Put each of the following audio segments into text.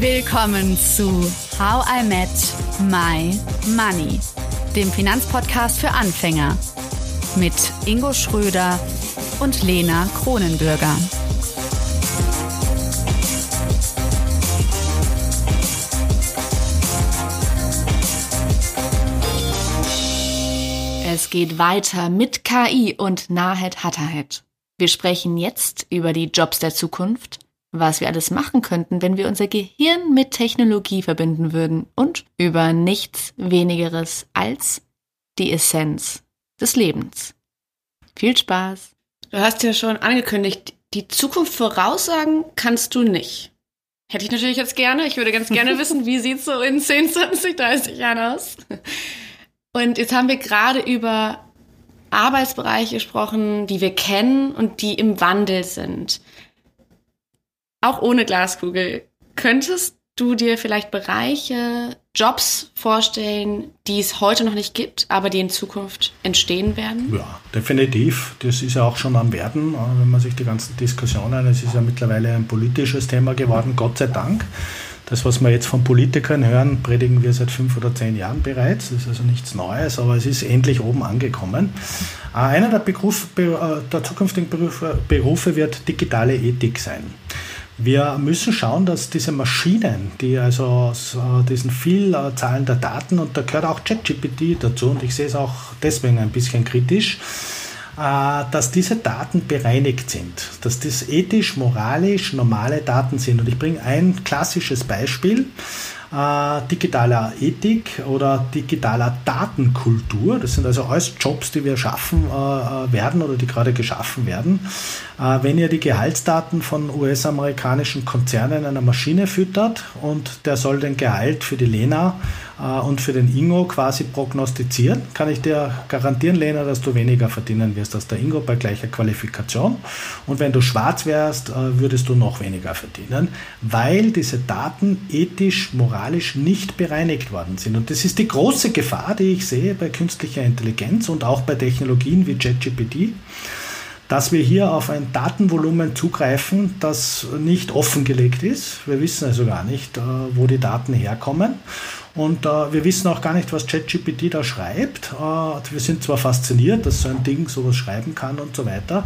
Willkommen zu How I Met My Money, dem Finanzpodcast für Anfänger mit Ingo Schröder und Lena Kronenbürger. Es geht weiter mit KI und Nahed Hatterhead. Wir sprechen jetzt über die Jobs der Zukunft, was wir alles machen könnten, wenn wir unser Gehirn mit Technologie verbinden würden und über nichts wenigeres als die Essenz des Lebens. Viel Spaß! Du hast ja schon angekündigt, die Zukunft voraussagen kannst du nicht. Hätte ich natürlich jetzt gerne. Ich würde ganz gerne wissen, wie sieht so in 10, 20, 30 Jahren aus. Und jetzt haben wir gerade über Arbeitsbereiche gesprochen, die wir kennen und die im Wandel sind. Auch ohne Glaskugel. Könntest du dir vielleicht Bereiche, Jobs vorstellen, die es heute noch nicht gibt, aber die in Zukunft entstehen werden? Ja, definitiv. Das ist ja auch schon am Werden, wenn man sich die ganzen Diskussionen, es ist ja mittlerweile ein politisches Thema geworden, Gott sei Dank. Das, was wir jetzt von Politikern hören, predigen wir seit fünf oder zehn Jahren bereits. Das ist also nichts Neues, aber es ist endlich oben angekommen. Äh, einer der, Beruf, äh, der zukünftigen Berufe wird digitale Ethik sein. Wir müssen schauen, dass diese Maschinen, die also aus äh, diesen Vielzahlen der Daten, und da gehört auch ChatGPT dazu, und ich sehe es auch deswegen ein bisschen kritisch, äh, dass diese Daten bereinigt sind, dass das ethisch, moralisch normale Daten sind. Und ich bringe ein klassisches Beispiel äh, digitaler Ethik oder digitaler Datenkultur. Das sind also alles Jobs, die wir schaffen äh, äh werden oder die gerade geschaffen werden. Äh, wenn ihr die Gehaltsdaten von US-amerikanischen Konzernen einer Maschine füttert und der soll den Gehalt für die Lena äh, und für den Ingo quasi prognostizieren, kann ich dir garantieren, Lena, dass du weniger verdienen wirst als der Ingo bei gleicher Qualifikation. Und wenn du schwarz wärst, äh, würdest du noch weniger verdienen, weil diese Daten ethisch, moralisch nicht bereinigt worden sind. Und das ist die große Gefahr, die ich sehe bei künstlicher Intelligenz und auch bei Technologien wie ChatGPT dass wir hier auf ein Datenvolumen zugreifen, das nicht offengelegt ist. Wir wissen also gar nicht, äh, wo die Daten herkommen. Und äh, wir wissen auch gar nicht, was ChatGPT da schreibt. Äh, wir sind zwar fasziniert, dass so ein Ding sowas schreiben kann und so weiter.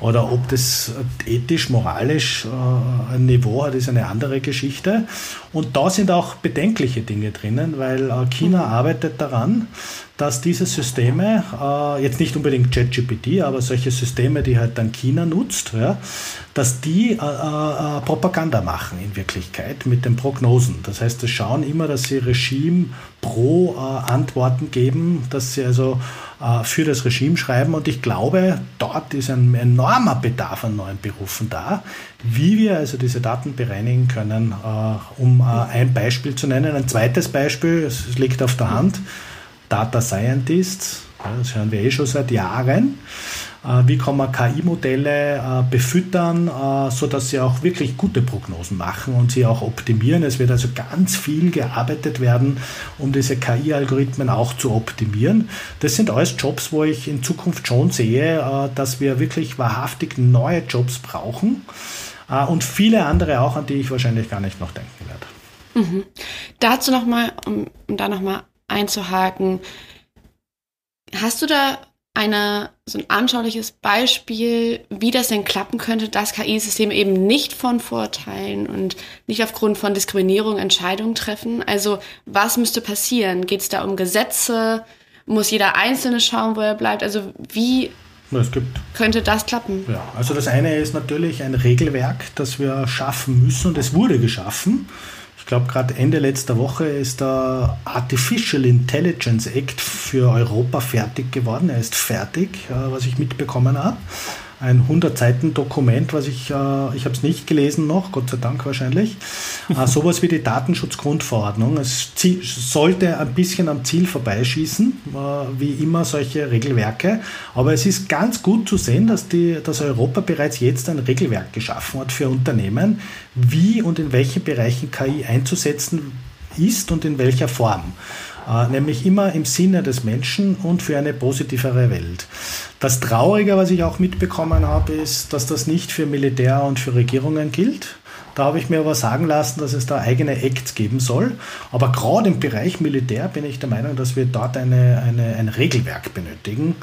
Oder ob das ethisch, moralisch äh, ein Niveau hat, ist eine andere Geschichte. Und da sind auch bedenkliche Dinge drinnen, weil äh, China arbeitet daran, dass diese Systeme, äh, jetzt nicht unbedingt ChatGPT, aber solche Systeme, die halt dann China nutzt, ja, dass die äh, äh, Propaganda machen in Wirklichkeit mit den Prognosen. Das heißt, sie schauen immer, dass sie Regime pro äh, Antworten geben, dass sie also äh, für das Regime schreiben. Und ich glaube, dort ist ein enormer Bedarf an neuen Berufen da, wie wir also diese Daten bereinigen können, äh, um äh, ein Beispiel zu nennen. Ein zweites Beispiel, es liegt auf der Hand, Data Scientists, das hören wir eh schon seit Jahren. Äh, wie kann man KI-Modelle äh, befüttern, äh, sodass sie auch wirklich gute Prognosen machen und sie auch optimieren. Es wird also ganz viel gearbeitet werden, um diese KI-Algorithmen auch zu optimieren. Das sind alles Jobs, wo ich in Zukunft schon sehe, dass wir wirklich wahrhaftig neue Jobs brauchen und viele andere auch, an die ich wahrscheinlich gar nicht noch denken werde. Mhm. Dazu nochmal, um, um da nochmal einzuhaken, hast du da eine, so ein anschauliches Beispiel, wie das denn klappen könnte, dass KI-Systeme eben nicht von Vorteilen und nicht aufgrund von Diskriminierung Entscheidungen treffen. Also was müsste passieren? Geht es da um Gesetze? Muss jeder Einzelne schauen, wo er bleibt? Also wie könnte das klappen? Ja, also das eine ist natürlich ein Regelwerk, das wir schaffen müssen und es wurde geschaffen. Ich glaube, gerade Ende letzter Woche ist der Artificial Intelligence Act für Europa fertig geworden. Er ist fertig, was ich mitbekommen habe ein 100 Seiten Dokument, was ich, äh, ich habe es nicht gelesen noch, Gott sei Dank wahrscheinlich, äh, sowas wie die Datenschutzgrundverordnung. Es sollte ein bisschen am Ziel vorbeischießen, äh, wie immer solche Regelwerke, aber es ist ganz gut zu sehen, dass, die, dass Europa bereits jetzt ein Regelwerk geschaffen hat für Unternehmen, wie und in welchen Bereichen KI einzusetzen ist und in welcher Form. Äh, nämlich immer im Sinne des Menschen und für eine positivere Welt. Das Traurige, was ich auch mitbekommen habe, ist, dass das nicht für Militär und für Regierungen gilt. Da habe ich mir aber sagen lassen, dass es da eigene Acts geben soll. Aber gerade im Bereich Militär bin ich der Meinung, dass wir dort eine, eine, ein Regelwerk benötigen,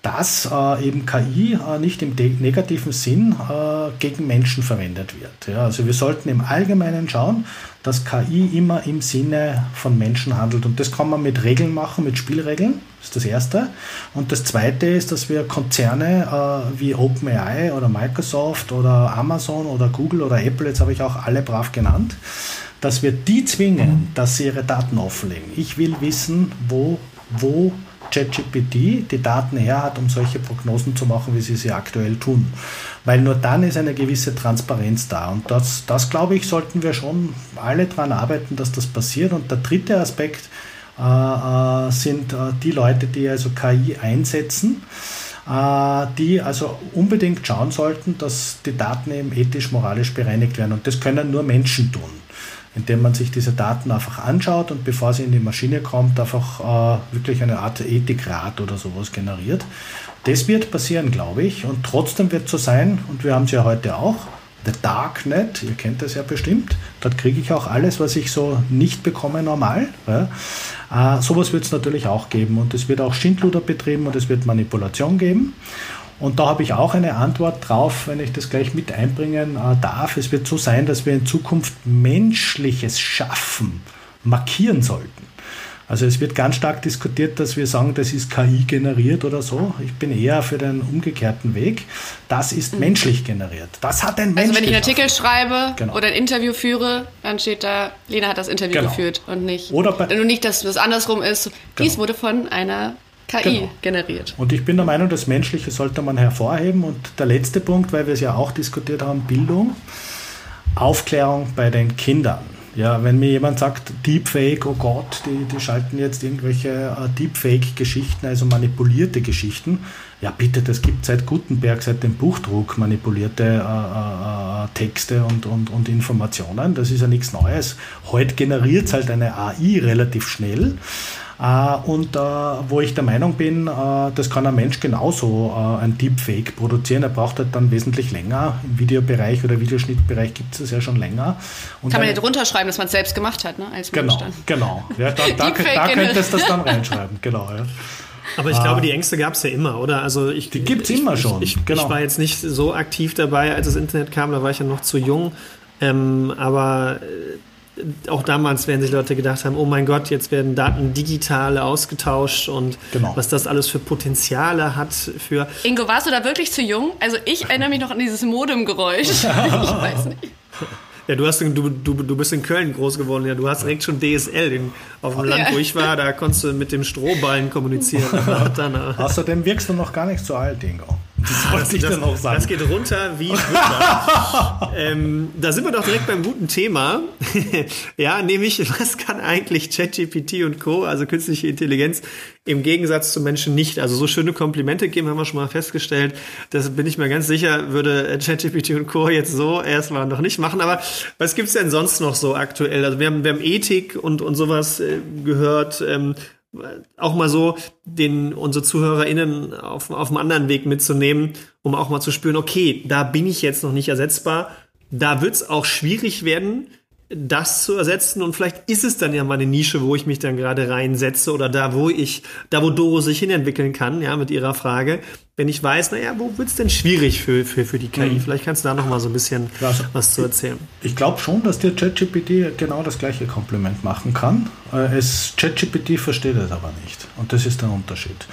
dass äh, eben KI äh, nicht im negativen Sinn äh, gegen Menschen verwendet wird. Ja, also wir sollten im Allgemeinen schauen, dass KI immer im Sinne von Menschen handelt. Und das kann man mit Regeln machen, mit Spielregeln. Das ist das Erste. Und das Zweite ist, dass wir Konzerne äh, wie OpenAI oder Microsoft oder Amazon oder Google oder Apple, jetzt habe ich auch alle brav genannt, dass wir die zwingen, dass sie ihre Daten offenlegen. Ich will wissen, wo, wo ChatGPT die Daten her hat, um solche Prognosen zu machen, wie sie sie aktuell tun. Weil nur dann ist eine gewisse Transparenz da. Und das, das glaube ich, sollten wir schon alle daran arbeiten, dass das passiert. Und der dritte Aspekt äh, äh, sind äh, die Leute, die also KI einsetzen äh, die also unbedingt schauen sollten, dass die Daten eben ethisch, moralisch bereinigt werden. Und das können nur Menschen tun indem man sich diese Daten einfach anschaut und bevor sie in die Maschine kommt, einfach äh, wirklich eine Art Ethikrat oder sowas generiert. Das wird passieren, glaube ich, und trotzdem wird so sein, und wir haben es ja heute auch, The Darknet, ihr kennt das ja bestimmt, dort kriege ich auch alles, was ich so nicht bekomme normal. Ja. Äh, sowas wird es natürlich auch geben und es wird auch Schindluder betrieben und es wird Manipulation geben. Und da habe ich auch eine Antwort drauf, wenn ich das gleich mit einbringen äh, darf. Es wird so sein, dass wir in Zukunft menschliches Schaffen markieren sollten. Also es wird ganz stark diskutiert, dass wir sagen, das ist KI generiert oder so. Ich bin eher für den umgekehrten Weg. Das ist mhm. menschlich generiert. Das hat ein Mensch. Also wenn ich einen Artikel schreibe genau. oder ein Interview führe, dann steht da, Lena hat das Interview genau. geführt und nicht. Oder bei, und nicht, dass das andersrum ist. Dies genau. wurde von einer KI genau. generiert. Und ich bin der Meinung, das Menschliche sollte man hervorheben. Und der letzte Punkt, weil wir es ja auch diskutiert haben, Bildung, Aufklärung bei den Kindern. Ja, wenn mir jemand sagt, Deepfake, oh Gott, die, die schalten jetzt irgendwelche äh, Deepfake-Geschichten, also manipulierte Geschichten. Ja, bitte, das gibt seit Gutenberg, seit dem Buchdruck manipulierte äh, äh, äh Texte und, und, und Informationen. Das ist ja nichts Neues. Heute generiert es halt eine AI relativ schnell. Äh, und äh, wo ich der Meinung bin, äh, das kann ein Mensch genauso ein Deepfake produzieren. Er braucht halt dann wesentlich länger. Im Videobereich oder Videoschnittbereich gibt es das ja schon länger. Und kann man ja drunter schreiben, dass man es selbst gemacht hat, ne? als Mensch genau, Genau, ja, da, da, da könntest du das dann reinschreiben, genau. Ja. Aber ich glaube, die Ängste gab es ja immer, oder? Also ich, die gibt es immer schon. Ich, ich, genau. ich, war jetzt nicht so aktiv dabei, als das Internet kam, da war ich ja noch zu jung. Ähm, aber auch damals werden sich Leute gedacht haben, oh mein Gott, jetzt werden Daten digital ausgetauscht und genau. was das alles für Potenziale hat für. Ingo, warst du da wirklich zu jung? Also ich erinnere mich noch an dieses Modemgeräusch. ich weiß nicht. Ja, du, hast, du, du, du bist in Köln groß geworden, ja. Du hast direkt schon DSL. In, auf dem Land, wo ich war, da konntest du mit dem Strohballen kommunizieren. Außerdem wirkst du noch gar nicht so alt, Ingo. Das wollte ich das, dann auch sagen. Das geht runter wie Wunder. ähm, da sind wir doch direkt beim guten Thema. ja, nämlich, was kann eigentlich ChatGPT und Co., also künstliche Intelligenz, im Gegensatz zu Menschen nicht? Also so schöne Komplimente geben, haben wir schon mal festgestellt. Das bin ich mir ganz sicher, würde ChatGPT und Co. jetzt so erstmal noch nicht machen. Aber was gibt's denn sonst noch so aktuell? Also wir haben, wir haben Ethik und, und sowas äh, gehört. Ähm, auch mal so den unsere ZuhörerInnen auf, auf einem anderen Weg mitzunehmen, um auch mal zu spüren, okay, da bin ich jetzt noch nicht ersetzbar. Da wird es auch schwierig werden, das zu ersetzen und vielleicht ist es dann ja mal eine Nische, wo ich mich dann gerade reinsetze oder da, wo ich, da wo Doro sich hinentwickeln kann, ja, mit ihrer Frage. Wenn ich weiß, naja, wo wird es denn schwierig für, für, für die KI? Mhm. Vielleicht kannst du da noch mal so ein bisschen also, was zu erzählen. Ich, ich glaube schon, dass dir ChatGPT genau das gleiche Kompliment machen kann. Äh, es ChatGPT versteht es aber nicht. Und das ist der Unterschied.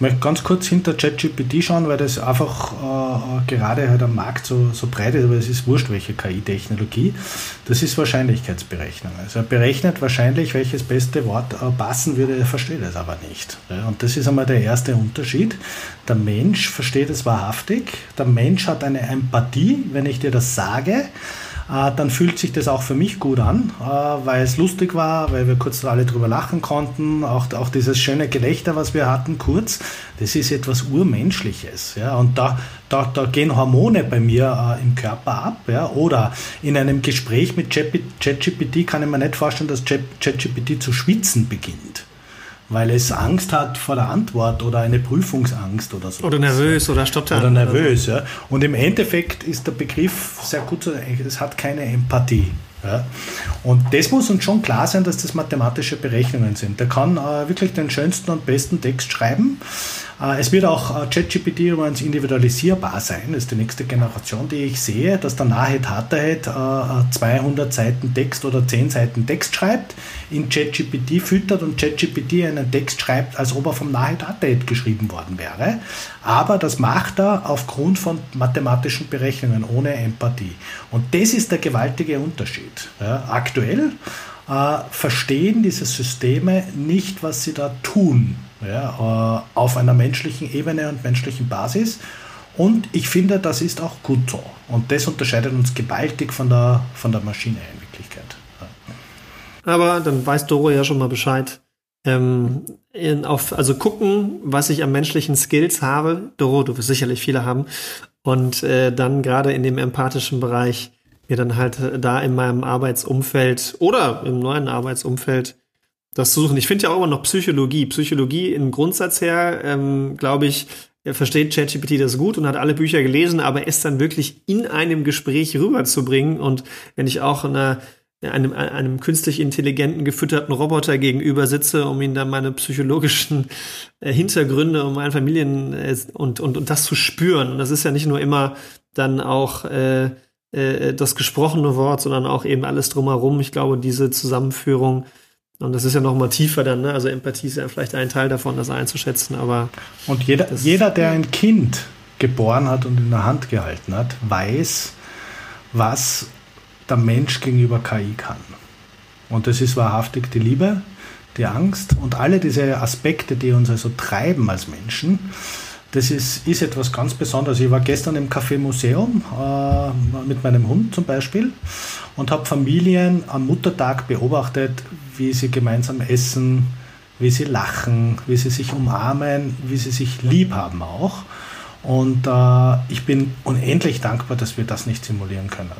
Ich möchte ganz kurz hinter ChatGPT schauen, weil das einfach äh, gerade halt am Markt so, so breit ist, aber es ist wurscht, welche KI-Technologie. Das ist Wahrscheinlichkeitsberechnung. Also er berechnet wahrscheinlich, welches beste Wort äh, passen würde, er versteht es aber nicht. Ja, und das ist einmal der erste Unterschied. Der Mensch versteht es wahrhaftig. Der Mensch hat eine Empathie, wenn ich dir das sage äh, dann fühlt sich das auch für mich gut an, äh, weil es lustig war, weil wir kurz alle drüber lachen konnten. Auch, auch dieses schöne Gelächter, was wir hatten, kurz, das ist etwas Urmenschliches. Ja? Und da, da, da gehen Hormone bei mir äh, im Körper ab. Ja? Oder in einem Gespräch mit ChatGPT kann ich mir nicht vorstellen, dass ChatGPT zu schwitzen beginnt. Weil es Angst hat vor der Antwort oder eine Prüfungsangst oder so. Oder nervös oder stoppt Oder nervös, ja. Und im Endeffekt ist der Begriff sehr gut, es hat keine Empathie. Ja. Und das muss uns schon klar sein, dass das mathematische Berechnungen sind. Der kann äh, wirklich den schönsten und besten Text schreiben. Äh, es wird auch äh, ChatGPT übrigens individualisierbar sein. Das ist die nächste Generation, die ich sehe, dass der Nahed Hatterhead äh, 200 Seiten Text oder 10 Seiten Text schreibt, in ChatGPT füttert und ChatGPT einen Text schreibt, als ob er vom Nahed Hatterhead geschrieben worden wäre. Aber das macht er aufgrund von mathematischen Berechnungen ohne Empathie. Und das ist der gewaltige Unterschied. Ja, aktuell äh, verstehen diese Systeme nicht, was sie da tun, ja, äh, auf einer menschlichen Ebene und menschlichen Basis. Und ich finde, das ist auch gut so. Und das unterscheidet uns gewaltig von der, von der Maschine in Wirklichkeit. Aber dann weiß Doro ja schon mal Bescheid. Ähm, in, auf, also gucken, was ich an menschlichen Skills habe. Doro, du wirst sicherlich viele haben. Und äh, dann gerade in dem empathischen Bereich mir dann halt äh, da in meinem Arbeitsumfeld oder im neuen Arbeitsumfeld das zu suchen. Ich finde ja auch immer noch Psychologie. Psychologie im Grundsatz her, ähm, glaube ich, versteht ChatGPT das gut und hat alle Bücher gelesen, aber es dann wirklich in einem Gespräch rüberzubringen und wenn ich auch einer, einem, einem künstlich intelligenten, gefütterten Roboter gegenüber sitze, um ihn dann meine psychologischen äh, Hintergründe und meine Familien äh, und, und, und das zu spüren. Und das ist ja nicht nur immer dann auch äh, äh, das gesprochene Wort, sondern auch eben alles drumherum. Ich glaube, diese Zusammenführung, und das ist ja noch mal tiefer dann, ne? also Empathie ist ja vielleicht ein Teil davon, das einzuschätzen, aber... Und jeder, jeder, der ein Kind geboren hat und in der Hand gehalten hat, weiß, was der Mensch gegenüber KI kann. Und das ist wahrhaftig die Liebe, die Angst und alle diese Aspekte, die uns also treiben als Menschen, das ist, ist etwas ganz Besonderes. Ich war gestern im Café Museum äh, mit meinem Hund zum Beispiel und habe Familien am Muttertag beobachtet, wie sie gemeinsam essen, wie sie lachen, wie sie sich umarmen, wie sie sich lieb haben auch. Und äh, ich bin unendlich dankbar, dass wir das nicht simulieren können.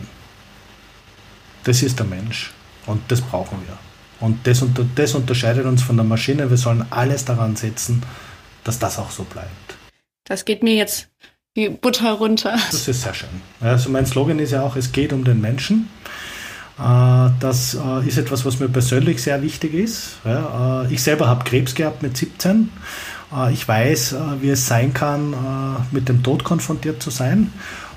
Das ist der Mensch und das brauchen wir. Und das, das unterscheidet uns von der Maschine. Wir sollen alles daran setzen, dass das auch so bleibt. Das geht mir jetzt wie Butter runter. Das ist sehr schön. Also mein Slogan ist ja auch, es geht um den Menschen. Äh, das äh, ist etwas, was mir persönlich sehr wichtig ist. Äh, ich selber habe Krebs gehabt mit 17. Ich weiß, wie es sein kann, mit dem Tod konfrontiert zu sein.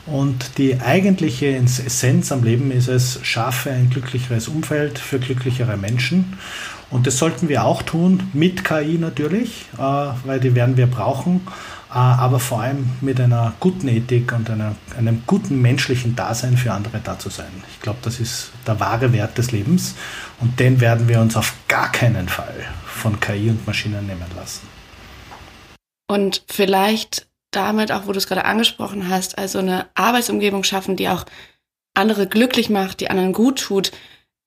Und die eigentliche Essenz am Leben ist es, schaffe ein glücklicheres Umfeld für glücklichere Menschen. Und das sollten wir auch tun, mit KI natürlich, weil die werden wir brauchen. Äh, aber vor allem mit einer guten Ethik und einer, einem guten menschlichen Dasein für andere da zu sein. Ich glaube, das ist der wahre Wert des Lebens und den werden wir uns auf gar keinen Fall von KI und Maschinen nehmen lassen. Und vielleicht damit auch, wo du es gerade angesprochen hast, also eine Arbeitsumgebung schaffen, die auch andere glücklich macht, die anderen gut tut.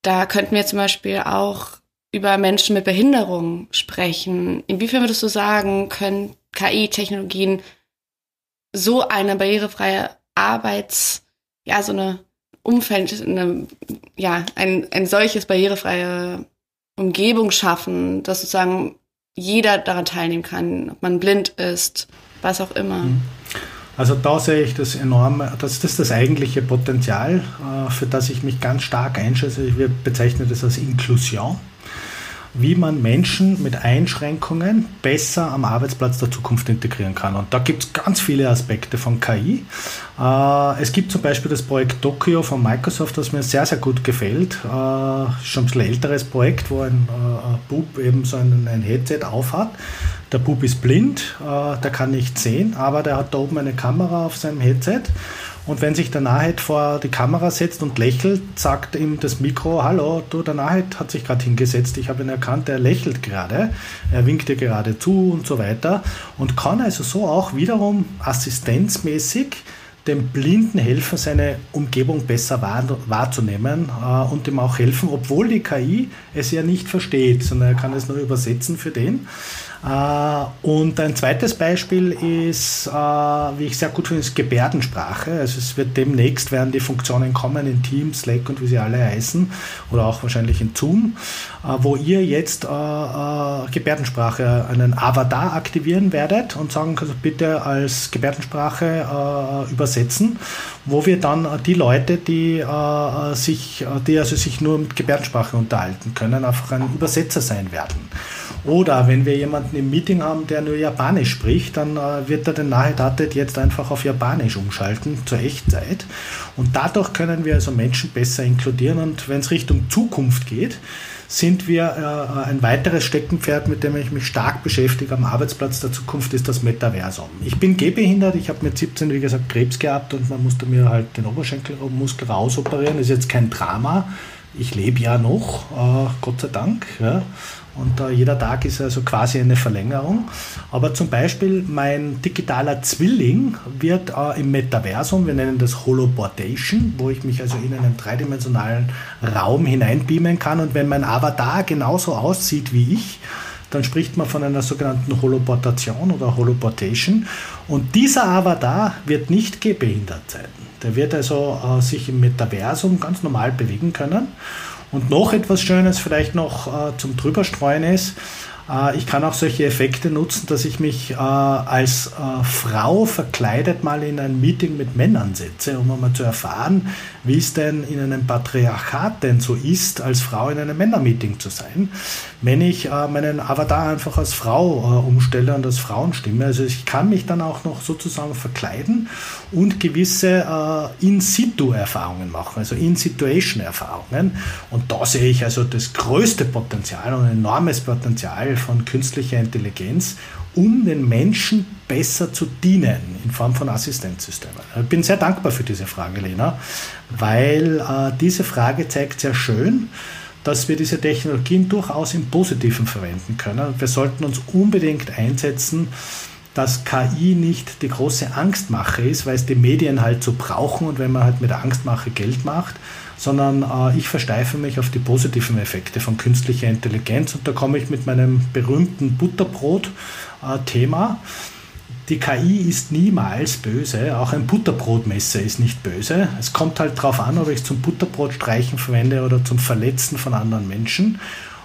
Da könnten wir zum Beispiel auch über Menschen mit Behinderung sprechen. Inwiefern würdest du sagen, können KI-Technologien so eine barrierefreie Arbeits, ja, so eine Umfeld, eine, ja, ein, ein solches barrierefreie Umgebung schaffen, dass sozusagen jeder daran teilnehmen kann, ob man blind ist, was auch immer. Mhm. Also da sehe ich das enorme, das, das ist das eigentliche Potenzial, äh, für das ich mich ganz stark einschätze. Ich bezeichne das als Inklusion wie man Menschen mit Einschränkungen besser am Arbeitsplatz der Zukunft integrieren kann. Und da gibt es ganz viele Aspekte von KI. Äh, es gibt zum Beispiel das Projekt Tokyo von Microsoft, das mir sehr, sehr gut gefällt. Äh, schon ein bisschen älteres Projekt, wo ein äh, Bub eben so ein, ein Headset aufhat. Der Bub ist blind, der kann nicht sehen, aber der hat da oben eine Kamera auf seinem Headset und wenn sich der Nahed vor die Kamera setzt und lächelt, sagt ihm das Mikro, hallo, du, der Nahed hat sich gerade hingesetzt, ich habe ihn erkannt, er lächelt gerade, er winkt dir gerade zu und so weiter. Und kann also so auch wiederum assistenzmäßig dem Blinden helfen, seine Umgebung besser wahr, wahrzunehmen äh, und ihm auch helfen, obwohl die KI es ja nicht versteht, sondern er kann es nur übersetzen für den. Äh, und ein zweites Beispiel ist, äh, wie ich sehr gut finde, ist Gebärdensprache. Also es wird demnächst werden die Funktionen kommen in Teams, Slack und wie sie alle heißen oder auch wahrscheinlich in Zoom, äh, wo ihr jetzt Gebärdensprache einen Avatar aktivieren werdet und sagen könnt, bitte als Gebärdensprache übersetzen, wo wir dann die Leute, die sich, die also sich nur mit Gebärdensprache unterhalten können, einfach ein Übersetzer sein werden. Oder wenn wir jemanden im Meeting haben, der nur Japanisch spricht, dann äh, wird er den Nahedatet jetzt einfach auf Japanisch umschalten zur Echtzeit. Und dadurch können wir also Menschen besser inkludieren. Und wenn es Richtung Zukunft geht, sind wir äh, ein weiteres Steckenpferd, mit dem ich mich stark beschäftige am Arbeitsplatz der Zukunft, ist das Metaversum. Ich bin gehbehindert, ich habe mit 17, wie gesagt, Krebs gehabt und man musste mir halt den Oberschenkelmuskel rausoperieren. Ist jetzt kein Drama. Ich lebe ja noch, äh, Gott sei Dank. Ja. Und äh, jeder Tag ist also quasi eine Verlängerung. Aber zum Beispiel mein digitaler Zwilling wird äh, im Metaversum, wir nennen das Holoportation, wo ich mich also in einen dreidimensionalen Raum hineinbeamen kann. Und wenn mein Avatar genauso aussieht wie ich, dann spricht man von einer sogenannten Holoportation oder Holoportation. Und dieser Avatar wird nicht gehbehindert sein. Der wird also äh, sich im Metaversum ganz normal bewegen können. Und noch etwas Schönes vielleicht noch äh, zum Drüberstreuen ist, äh, ich kann auch solche Effekte nutzen, dass ich mich äh, als äh, Frau verkleidet mal in ein Meeting mit Männern setze, um mal zu erfahren, wie es denn in einem Patriarchat denn so ist, als Frau in einem Männermeeting zu sein, wenn ich meinen Avatar einfach als Frau umstelle und als Frauenstimme. Also ich kann mich dann auch noch sozusagen verkleiden und gewisse In-Situ-Erfahrungen machen, also In-Situation-Erfahrungen. Und da sehe ich also das größte Potenzial und ein enormes Potenzial von künstlicher Intelligenz, um den Menschen besser zu dienen in Form von Assistenzsystemen. Ich bin sehr dankbar für diese Frage, Lena, weil äh, diese Frage zeigt sehr schön, dass wir diese Technologien durchaus im Positiven verwenden können. wir sollten uns unbedingt einsetzen, dass KI nicht die große Angstmache ist, weil es die Medien halt so brauchen und wenn man halt mit Angstmache Geld macht, sondern äh, ich versteife mich auf die positiven Effekte von künstlicher Intelligenz und da komme ich mit meinem berühmten Butterbrot-Thema. Die KI ist niemals böse, auch ein Butterbrotmesser ist nicht böse. Es kommt halt darauf an, ob ich es zum Butterbrotstreichen verwende oder zum Verletzen von anderen Menschen.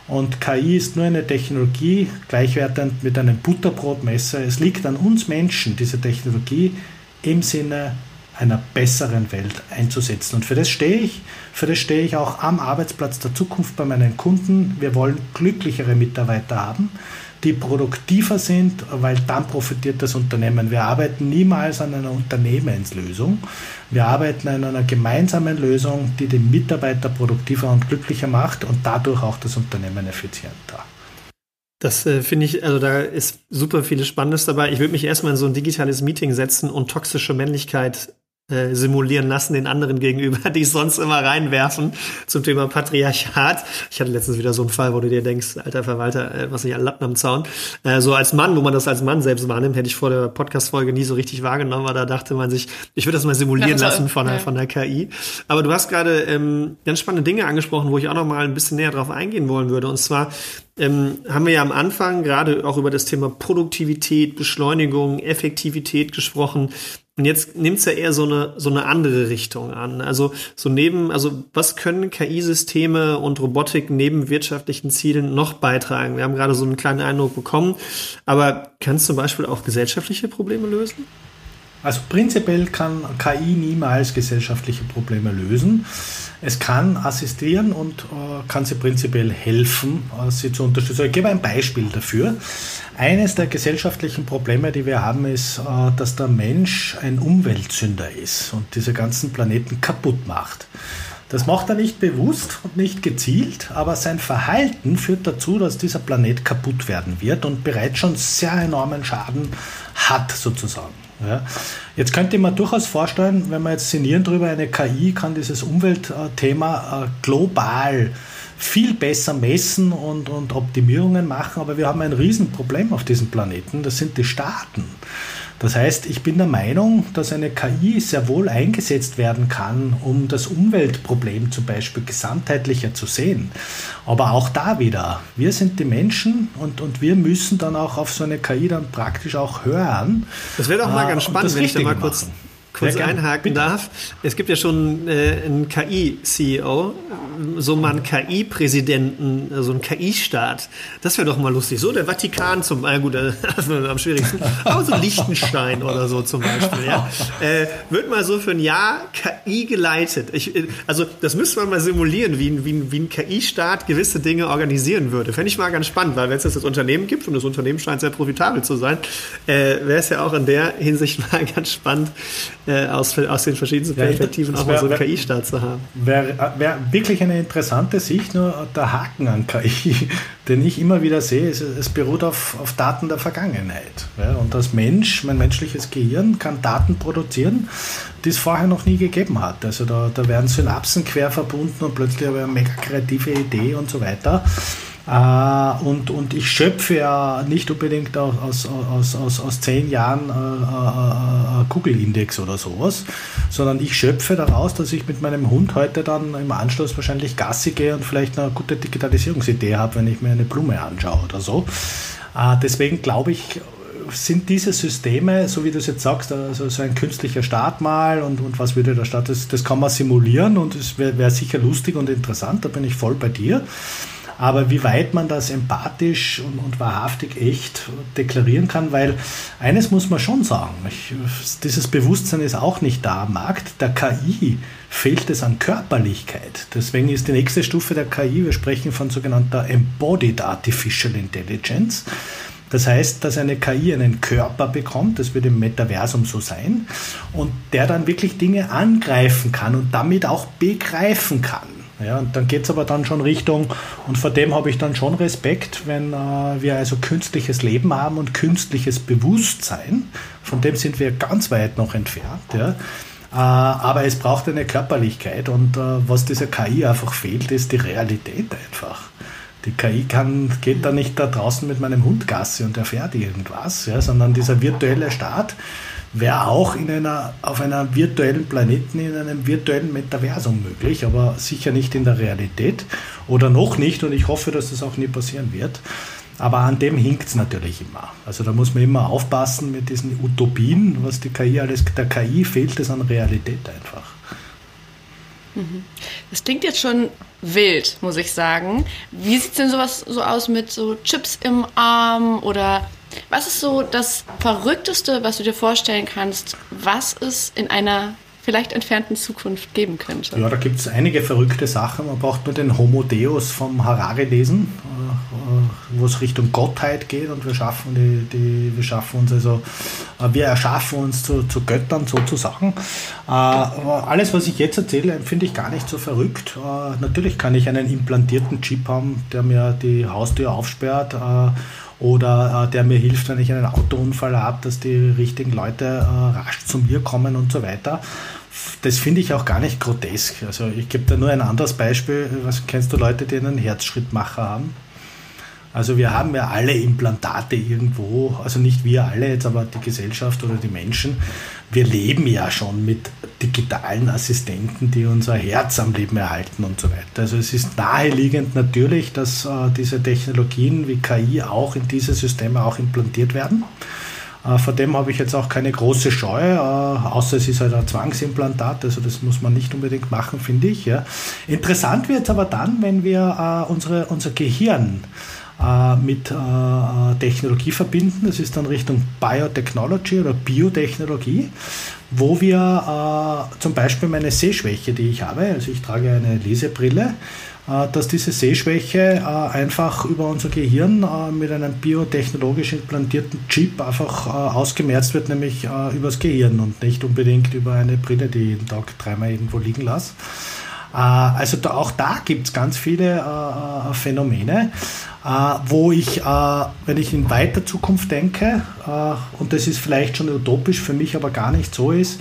Und KI ist nur eine Technologie, gleichwertend mit einem Butterbrotmesser. Es liegt an uns Menschen, diese Technologie im Sinne einer besseren Welt einzusetzen. Und für das stehe ich. Für das stehe ich auch am Arbeitsplatz der Zukunft bei meinen Kunden. Wir wollen glücklichere Mitarbeiter haben, die produktiver sind, weil dann profitiert das Unternehmen. Wir arbeiten niemals an einer Unternehmenslösung. Wir arbeiten an einer gemeinsamen Lösung, die den Mitarbeiter produktiver und glücklicher macht und dadurch auch das Unternehmen effizienter. Das äh, finde ich, also da ist super vieles Spannendes dabei. Ich würde mich erstmal in so ein digitales Meeting setzen und toxische Männlichkeit äh, simulieren lassen den anderen gegenüber, die sonst immer reinwerfen zum Thema Patriarchat. Ich hatte letztens wieder so einen Fall, wo du dir denkst, alter Verwalter, äh, was nicht an Lappen am Zaun. Äh, so als Mann, wo man das als Mann selbst wahrnimmt, hätte ich vor der Podcast-Folge nie so richtig wahrgenommen, aber da dachte man sich, ich würde das mal simulieren ja, lassen von, der, von der KI. Aber du hast gerade ähm, ganz spannende Dinge angesprochen, wo ich auch noch mal ein bisschen näher drauf eingehen wollen würde. Und zwar ähm, haben wir ja am Anfang gerade auch über das Thema Produktivität, Beschleunigung, Effektivität gesprochen. Und jetzt nimmt es ja eher so eine, so eine andere Richtung an. Also so neben, also was können KI-Systeme und Robotik neben wirtschaftlichen Zielen noch beitragen? Wir haben gerade so einen kleinen Eindruck bekommen, aber kann es zum Beispiel auch gesellschaftliche Probleme lösen? Also prinzipiell kann KI niemals gesellschaftliche Probleme lösen. Es kann assistieren und äh, kann sie prinzipiell helfen, äh, sie zu unterstützen. Ich gebe ein Beispiel dafür. Eines der gesellschaftlichen Probleme, die wir haben, ist, äh, dass der Mensch ein Umweltsünder ist und diese ganzen Planeten kaputt macht. Das macht er nicht bewusst und nicht gezielt, aber sein Verhalten führt dazu, dass dieser Planet kaputt werden wird und bereits schon sehr enormen Schaden hat, sozusagen. Ja. Jetzt könnte mir durchaus vorstellen, wenn wir jetzt sinnieren darüber, eine KI kann dieses Umweltthema äh, global viel besser messen und, und Optimierungen machen, aber wir haben ein Riesenproblem auf diesem Planeten, das sind die Staaten. Das heißt, ich bin der Meinung, dass eine KI sehr wohl eingesetzt werden kann, um das Umweltproblem zum Beispiel gesamtheitlicher zu sehen. Aber auch da wieder, wir sind die Menschen und, und wir müssen dann auch auf so eine KI dann praktisch auch hören. Das wäre doch mal ganz spannend, wenn ich da mal machen kurz ja, einhaken Bitte. darf. Es gibt ja schon äh, einen KI-CEO, so mal einen KI-Präsidenten, so also einen KI-Staat. Das wäre doch mal lustig. So der Vatikan zum, äh, gut, am schwierigsten, aber so Liechtenstein oder so zum Beispiel. Ja. Äh, wird mal so für ein Jahr KI geleitet. Ich, äh, also das müsste man mal simulieren, wie, wie, wie ein KI-Staat gewisse Dinge organisieren würde. Fände ich mal ganz spannend, weil wenn es das, das Unternehmen gibt und das Unternehmen scheint sehr profitabel zu sein, äh, wäre es ja auch in der Hinsicht mal ganz spannend, äh, aus, aus den verschiedensten ja, Perspektiven auch mal so einen KI-Staat zu haben. Wäre wär wirklich eine interessante Sicht, nur der Haken an KI, den ich immer wieder sehe, ist, es beruht auf, auf Daten der Vergangenheit. Ja, und das Mensch, mein menschliches Gehirn, kann Daten produzieren, die es vorher noch nie gegeben hat. Also da, da werden Synapsen quer verbunden und plötzlich habe ich eine mega kreative Idee und so weiter. Äh, und, und ich schöpfe ja nicht unbedingt aus, aus, aus, aus zehn Jahren äh, äh, Kugelindex oder sowas, sondern ich schöpfe daraus, dass ich mit meinem Hund heute dann im Anschluss wahrscheinlich Gassi gehe und vielleicht eine gute Digitalisierungsidee habe, wenn ich mir eine Blume anschaue oder so. deswegen glaube ich, sind diese Systeme, so wie du es jetzt sagst, also so ein künstlicher Staat mal und, und was würde der Staat, das, das kann man simulieren und es wäre wär sicher lustig und interessant, da bin ich voll bei dir. Aber wie weit man das empathisch und, und wahrhaftig echt deklarieren kann, weil eines muss man schon sagen, ich, dieses Bewusstsein ist auch nicht da am Markt. Der KI fehlt es an Körperlichkeit. Deswegen ist die nächste Stufe der KI, wir sprechen von sogenannter Embodied Artificial Intelligence. Das heißt, dass eine KI einen Körper bekommt, das wird im Metaversum so sein, und der dann wirklich Dinge angreifen kann und damit auch begreifen kann. Ja, und dann geht es aber dann schon Richtung, und vor dem habe ich dann schon Respekt, wenn äh, wir also künstliches Leben haben und künstliches Bewusstsein, von dem sind wir ganz weit noch entfernt. Ja. Äh, aber es braucht eine Körperlichkeit und äh, was dieser KI einfach fehlt, ist die Realität einfach. Die KI kann, geht da nicht da draußen mit meinem Hund Gassi und erfährt irgendwas, ja, sondern dieser virtuelle Staat, wäre auch in einer, auf einem virtuellen Planeten, in einem virtuellen Metaversum möglich, aber sicher nicht in der Realität oder noch nicht und ich hoffe, dass das auch nie passieren wird. Aber an dem hinkt es natürlich immer. Also da muss man immer aufpassen mit diesen Utopien, was die KI alles, der KI fehlt es an Realität einfach. Mhm. Das klingt jetzt schon wild, muss ich sagen. Wie sieht denn sowas so aus mit so Chips im Arm oder was ist so das Verrückteste, was du dir vorstellen kannst, was es in einer vielleicht entfernten Zukunft geben könnte? Ja, da gibt es einige verrückte Sachen. Man braucht nur den Homo Deus vom Harari lesen, äh, wo es Richtung Gottheit geht und wir schaffen, die, die, wir schaffen uns also, äh, wir erschaffen uns zu, zu Göttern sozusagen. Äh, aber alles, was ich jetzt erzähle, finde ich gar nicht so verrückt. Natürlich kann ich einen implantierten Chip haben, der mir die Haustür aufsperrt oder äh, der mir hilft, wenn ich einen Autounfall habe, dass die richtigen Leute äh, rasch zu mir kommen und so weiter. Das finde ich auch gar nicht grotesk. Also ich gebe da nur ein anderes Beispiel. Was kennst du Leute, die einen Herzschrittmacher haben? Also wir haben ja alle Implantate irgendwo, also nicht wir alle jetzt, aber die Gesellschaft oder die Menschen. Wir leben ja schon mit digitalen Assistenten, die unser Herz am Leben erhalten und so weiter. Also es ist naheliegend natürlich, dass äh, diese Technologien wie KI auch in diese Systeme auch implantiert werden. Äh, vor dem habe ich jetzt auch keine große Scheu, äh, außer es ist halt ein Zwangsimplantat, also das muss man nicht unbedingt machen, finde ich. Ja. Interessant wird es aber dann, wenn wir äh, unsere, unser Gehirn mit äh, Technologie verbinden. Das ist dann Richtung Biotechnology oder Biotechnologie, wo wir äh, zum Beispiel meine Sehschwäche, die ich habe, also ich trage eine Lesebrille, dass diese Sehschwäche einfach über unser Gehirn mit einem biotechnologisch implantierten Chip einfach ausgemerzt wird, nämlich übers Gehirn und nicht unbedingt über eine Brille, die ich jeden Tag dreimal irgendwo liegen lasse. Also auch da gibt es ganz viele Phänomene. Äh, wo ich, äh, wenn ich in weiter Zukunft denke, äh, und das ist vielleicht schon utopisch für mich, aber gar nicht so ist,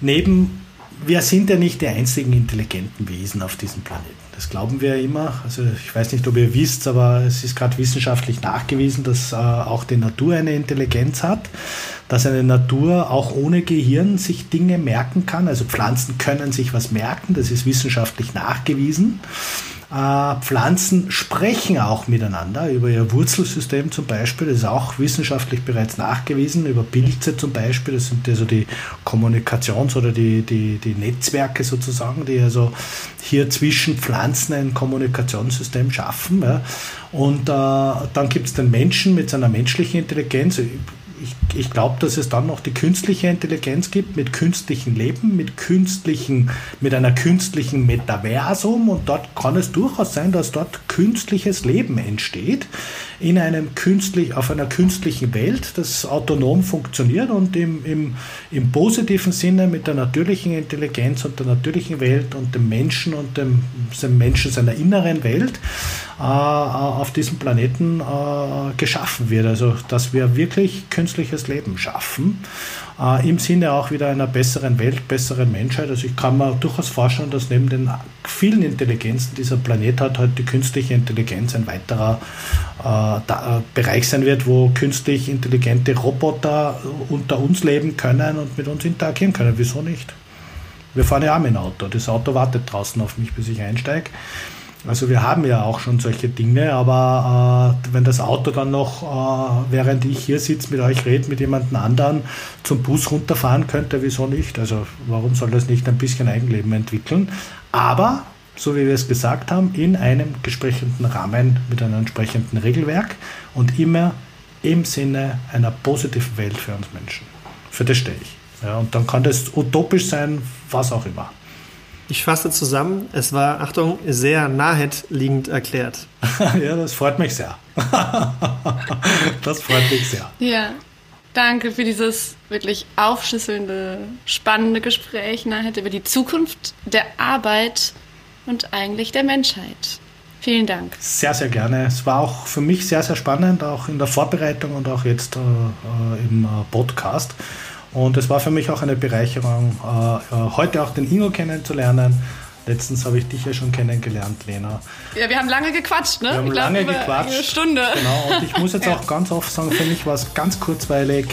neben, wir sind ja nicht die einzigen intelligenten Wesen auf diesem Planeten. Das glauben wir ja immer. Also ich weiß nicht, ob ihr wisst, aber es ist gerade wissenschaftlich nachgewiesen, dass auch die Natur eine Intelligenz hat. dass eine Natur auch ohne Gehirn sich Dinge merken kann. Also Pflanzen können sich was merken, das ist wissenschaftlich nachgewiesen. Äh, Pflanzen sprechen auch miteinander über ihr Wurzelsystem zum Beispiel. Das ist auch wissenschaftlich bereits nachgewiesen. Über Pilze zum Beispiel. Das sind also die Kommunikations- oder die, die, die Netzwerke sozusagen, die also hier zwischen Pflanzen ein Kommunikationssystem schaffen. Ja. Und äh, dann gibt es den Menschen mit seiner menschlichen Intelligenz ich, ich glaube, dass es dann noch die künstliche Intelligenz gibt mit künstlichem Leben, mit künstlichen, mit einer künstlichen Metaversum. Und dort kann es durchaus sein, dass dort künstliches Leben entsteht in einem künstlich, auf einer künstlichen Welt, das autonom funktioniert und im, im, im positiven Sinne mit der natürlichen Intelligenz und der natürlichen Welt und dem Menschen und dem, dem Menschen seiner inneren Welt äh, auf diesem Planeten äh, geschaffen wird. Also dass wir wirklich künstliches Leben schaffen äh, im Sinne auch wieder einer besseren Welt, besseren Menschheit. Also ich kann mir durchaus vorstellen, dass neben den vielen Intelligenzen dieser Planet hat, halt die künstliche Intelligenz ein weiterer äh, da, äh, Bereich sein wird, wo künstlich intelligente Roboter unter uns leben können und mit uns interagieren können. Wieso nicht? Wir fahren ja auch mit dem Auto. Das Auto wartet draußen auf mich, bis ich einsteige. Also wir haben ja auch schon solche Dinge, aber äh, wenn das Auto dann noch, äh, während ich hier sitze, mit euch rede, mit jemandem anderen zum Bus runterfahren könnte, wieso nicht? Also warum soll das nicht ein bisschen Eigenleben entwickeln? Aber, so wie wir es gesagt haben, in einem entsprechenden Rahmen mit einem entsprechenden Regelwerk und immer im Sinne einer positiven Welt für uns Menschen. Für das stehe ich. Ja, und dann kann das utopisch sein, was auch immer. Ich fasse zusammen, es war, Achtung, sehr naheliegend erklärt. ja, das freut mich sehr. das freut mich sehr. Ja, danke für dieses wirklich aufschlüsselnde, spannende Gespräch Nahed über die Zukunft der Arbeit und eigentlich der Menschheit. Vielen Dank. Sehr, sehr gerne. Es war auch für mich sehr, sehr spannend, auch in der Vorbereitung und auch jetzt äh, äh im äh, Podcast. Und es war für mich auch eine Bereicherung, äh, äh, heute auch den Ingo kennenzulernen. Letztens habe ich dich ja schon kennengelernt, Lena. Ja, wir haben lange gequatscht, ne? Wir haben ich lange glaub, gequatscht. Eine Stunde. Genau, und ich muss jetzt ja. auch ganz oft sagen, für mich war es ganz kurzweilig.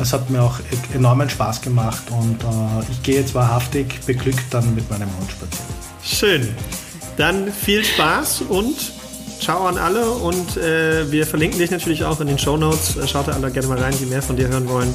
Es hat mir auch e-, enormen Spaß gemacht und äh, ich gehe jetzt wahrhaftig beglückt dann mit meinem Hund spazieren. Schön. Dann viel Spaß und ciao an alle und äh, wir verlinken dich natürlich auch in den Show Notes. Schaut da alle gerne mal rein, die mehr von dir hören wollen.